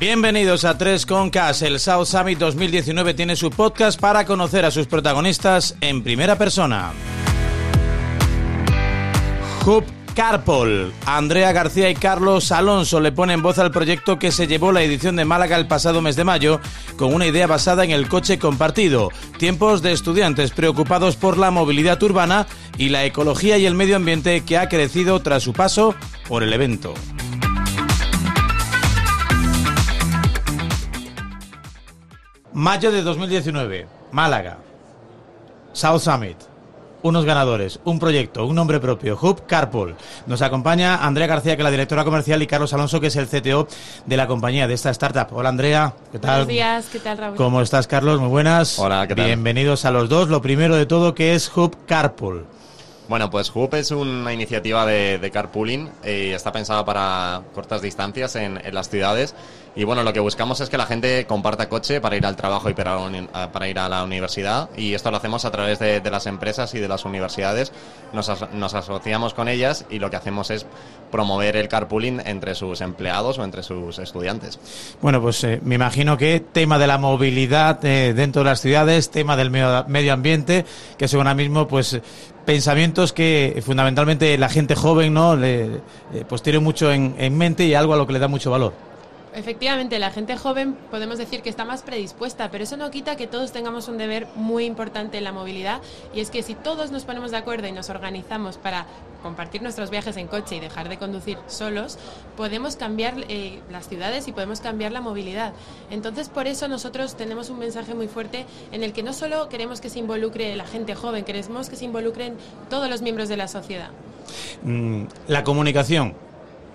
Bienvenidos a 3 con Cas. El South Summit 2019 tiene su podcast para conocer a sus protagonistas en primera persona. Hub Carpol. Andrea García y Carlos Alonso le ponen voz al proyecto que se llevó la edición de Málaga el pasado mes de mayo con una idea basada en el coche compartido. Tiempos de estudiantes preocupados por la movilidad urbana y la ecología y el medio ambiente que ha crecido tras su paso por el evento. Mayo de 2019, Málaga. South Summit. Unos ganadores, un proyecto, un nombre propio, Hub Carpool. Nos acompaña Andrea García, que es la directora comercial, y Carlos Alonso, que es el CTO de la compañía, de esta startup. Hola Andrea, ¿qué tal? Buenos días, ¿qué tal Raúl? ¿Cómo estás Carlos? Muy buenas. Hola, ¿qué tal? Bienvenidos a los dos. Lo primero de todo, que es Hub Carpool? Bueno, pues Hub es una iniciativa de, de carpooling y está pensada para cortas distancias en, en, las ciudades. Y bueno, lo que buscamos es que la gente comparta coche para ir al trabajo y para, para ir a la universidad. Y esto lo hacemos a través de, las empresas y de las universidades. Nos, as, nos, asociamos con ellas y lo que hacemos es promover el carpooling entre sus empleados o entre sus estudiantes. Bueno, pues eh, me imagino que tema de la movilidad eh, dentro de las ciudades, tema del medio, medio ambiente, que son ahora mismo pues pensamientos que fundamentalmente la gente joven no le, eh, pues tiene mucho en, en mente y algo a lo que le da mucho valor. Efectivamente, la gente joven podemos decir que está más predispuesta, pero eso no quita que todos tengamos un deber muy importante en la movilidad y es que si todos nos ponemos de acuerdo y nos organizamos para compartir nuestros viajes en coche y dejar de conducir solos, podemos cambiar eh, las ciudades y podemos cambiar la movilidad. Entonces, por eso nosotros tenemos un mensaje muy fuerte en el que no solo queremos que se involucre la gente joven, queremos que se involucren todos los miembros de la sociedad. Mm, la comunicación,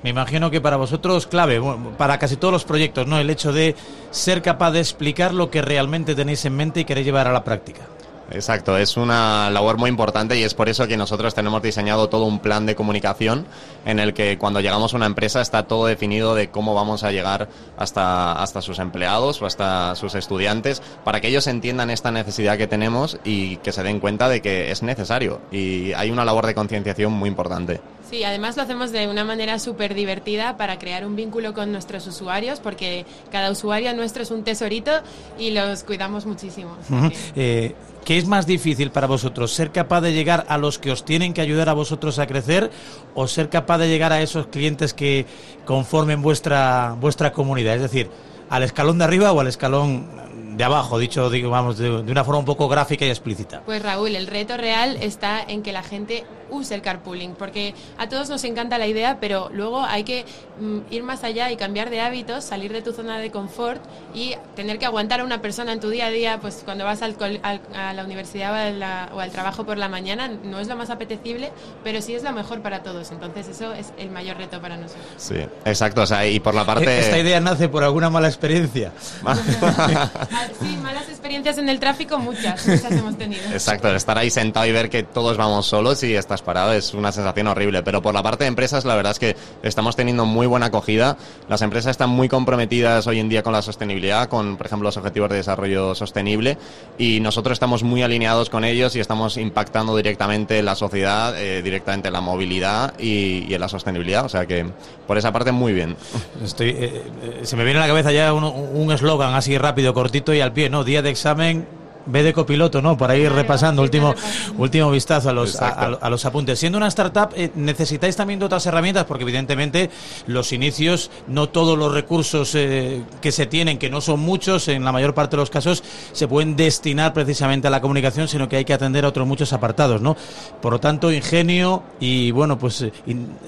me imagino que para vosotros clave, para casi todos los proyectos, ¿no? El hecho de ser capaz de explicar lo que realmente tenéis en mente y queréis llevar a la práctica. Exacto, es una labor muy importante y es por eso que nosotros tenemos diseñado todo un plan de comunicación en el que cuando llegamos a una empresa está todo definido de cómo vamos a llegar hasta, hasta sus empleados o hasta sus estudiantes para que ellos entiendan esta necesidad que tenemos y que se den cuenta de que es necesario. Y hay una labor de concienciación muy importante. Sí, además lo hacemos de una manera súper divertida para crear un vínculo con nuestros usuarios, porque cada usuario nuestro es un tesorito y los cuidamos muchísimo. Uh -huh. eh, ¿Qué es más difícil para vosotros? ¿Ser capaz de llegar a los que os tienen que ayudar a vosotros a crecer o ser capaz de llegar a esos clientes que conformen vuestra, vuestra comunidad? Es decir, al escalón de arriba o al escalón de abajo, dicho digamos de, de, una forma un poco gráfica y explícita. Pues Raúl, el reto real está en que la gente use el carpooling, porque a todos nos encanta la idea, pero luego hay que mm, ir más allá y cambiar de hábitos, salir de tu zona de confort y tener que aguantar a una persona en tu día a día, pues cuando vas al, al, a la universidad o, a la, o, al trabajo por la mañana, no es lo más apetecible, pero sí es lo mejor para todos. Entonces eso es el mayor reto para nosotros. Sí, exacto. O sea, y por la parte... Esta idea nace por alguna mala experiencia. sí, malas experiencias en el tráfico, muchas, muchas hemos tenido. Exacto, estar ahí sentado y ver que todos vamos solos y estás parado es una sensación horrible. Pero por la parte de empresas, la verdad es que estamos teniendo muy buena acogida. Las empresas están muy comprometidas hoy en día con la sostenibilidad, con, por ejemplo, los objetivos de desarrollo sostenible. Y nosotros estamos muy alineados con ellos y estamos impactando directamente en la sociedad, eh, directamente en la movilidad y, y, en la sostenibilidad. O sea que por esa parte, muy bien. Estoy, eh, eh, se me viene a la cabeza ya un eslogan así rápido, cortito y al pie, ¿no? Día de examen, ve de copiloto, ¿no? Para ir repasando, último, último vistazo a los, a, a, los apuntes. Siendo una startup, eh, necesitáis también de otras herramientas, porque evidentemente los inicios, no todos los recursos eh, que se tienen, que no son muchos, en la mayor parte de los casos, se pueden destinar precisamente a la comunicación, sino que hay que atender a otros muchos apartados, ¿no? Por lo tanto, ingenio y, bueno, pues eh,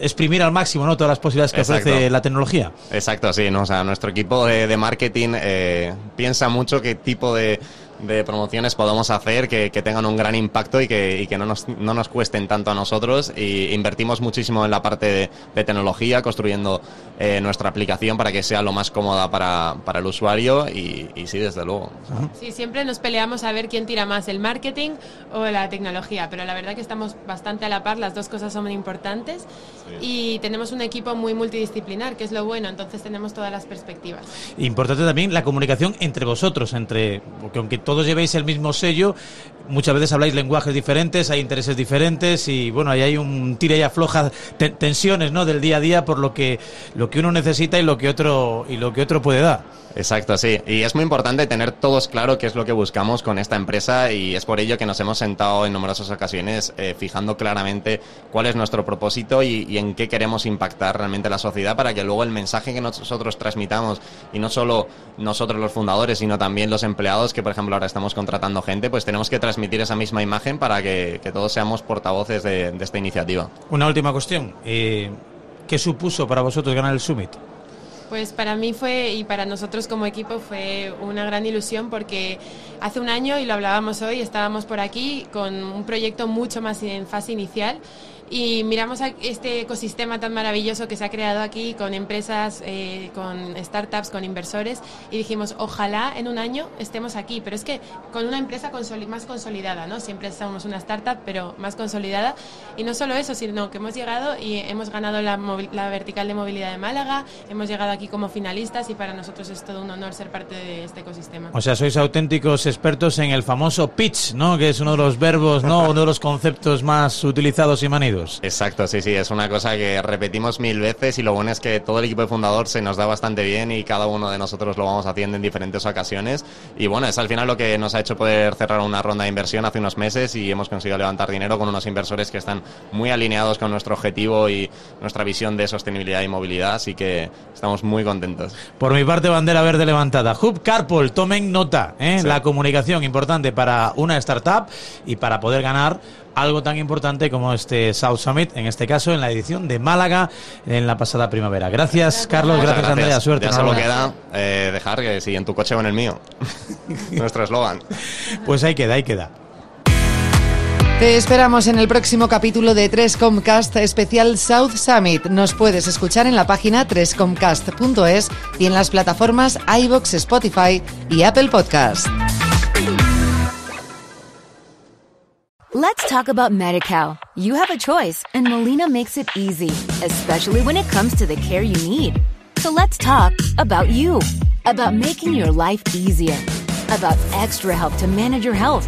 exprimir al máximo, ¿no? Todas las posibilidades que Exacto. ofrece la tecnología. Exacto, sí, ¿no? O sea, nuestro equipo de, de marketing piensa mucho qué tipo de de promociones podamos hacer que, tengan un gran impacto y que, y que no, nos, no, nos, cuesten tanto a nosotros. Y invertimos muchísimo en la parte de, tecnología, construyendo eh, nuestra aplicación para que sea lo más cómoda para, para el usuario y, y, sí, desde luego. Sí, siempre nos peleamos a ver quién tira más, el marketing o la tecnología, pero la verdad que estamos bastante a la par, las dos cosas son importantes y tenemos un equipo muy multidisciplinar, que es lo bueno, entonces tenemos todas las perspectivas. Importante también la comunicación entre vosotros, entre porque aunque todos llevéis el mismo sello, muchas veces habláis lenguajes diferentes, hay intereses diferentes y bueno, ahí hay un tira y afloja, tensiones, ¿no? del día a día por lo que lo que uno necesita y lo que otro y lo que otro puede dar. Exacto, sí. Y es muy importante tener todos claro qué es lo que buscamos con esta empresa y es por ello que nos hemos sentado en numerosas ocasiones eh, fijando claramente cuál es nuestro propósito y, en qué queremos impactar realmente la sociedad para que luego el mensaje que nosotros transmitamos y no solo nosotros los fundadores, sino también los empleados, que por ejemplo ahora estamos contratando gente, pues tenemos que transmitir esa misma imagen para que, todos seamos portavoces de, esta iniciativa. Una última cuestión. Eh, ¿Qué supuso para vosotros ganar el Summit? Pues para mí fue y para nosotros como equipo fue una gran ilusión porque hace un año, y lo hablábamos hoy, estábamos por aquí con un proyecto mucho más en fase inicial y miramos a este ecosistema tan maravilloso que se ha creado aquí con empresas, eh, con startups, con inversores y dijimos, ojalá en un año estemos aquí, pero es que con una empresa más consolidada, ¿no? Siempre somos una startup, pero más consolidada. Y no solo eso, sino que hemos llegado y hemos ganado la, la vertical de movilidad de Málaga, hemos llegado aquí como finalistas y para nosotros es todo un honor ser parte de este ecosistema. O sea, sois auténticos expertos en el famoso pitch, ¿no? Que es uno de los verbos, ¿no? Uno de los conceptos más utilizados y manidos. Exacto, sí, sí, es una cosa que repetimos mil veces y lo bueno es que todo el equipo de fundador se nos da bastante bien y cada uno de nosotros lo vamos haciendo en diferentes ocasiones. Y bueno, es al final lo que nos ha hecho poder cerrar una ronda de inversión hace unos meses y hemos conseguido levantar dinero con unos inversores que están muy alineados con nuestro objetivo y nuestra visión de sostenibilidad y movilidad, así que estamos muy contentos. Por mi parte, bandera verde levantada. Hub Carpool, tomen nota, ¿eh? la comunicación importante para una startup y para poder ganar algo tan importante como este South Summit, en este caso en la edición de Málaga en la pasada primavera. Gracias, Carlos, gracias, Andrea, suerte. Ya solo queda eh, dejar que si en tu coche o en el mío. Nuestro eslogan. Pues ahí queda, ahí queda. Te esperamos en el próximo capítulo de 3Comcast especial South Summit. Nos puedes escuchar en la página 3comcast.es y en las plataformas iBox, Spotify y Apple Podcast. Let's talk about MediCal. You have a choice, and Molina makes it easy, especially when it comes to the care you need. So let's talk about you, about making your life easier, about extra help to manage your health.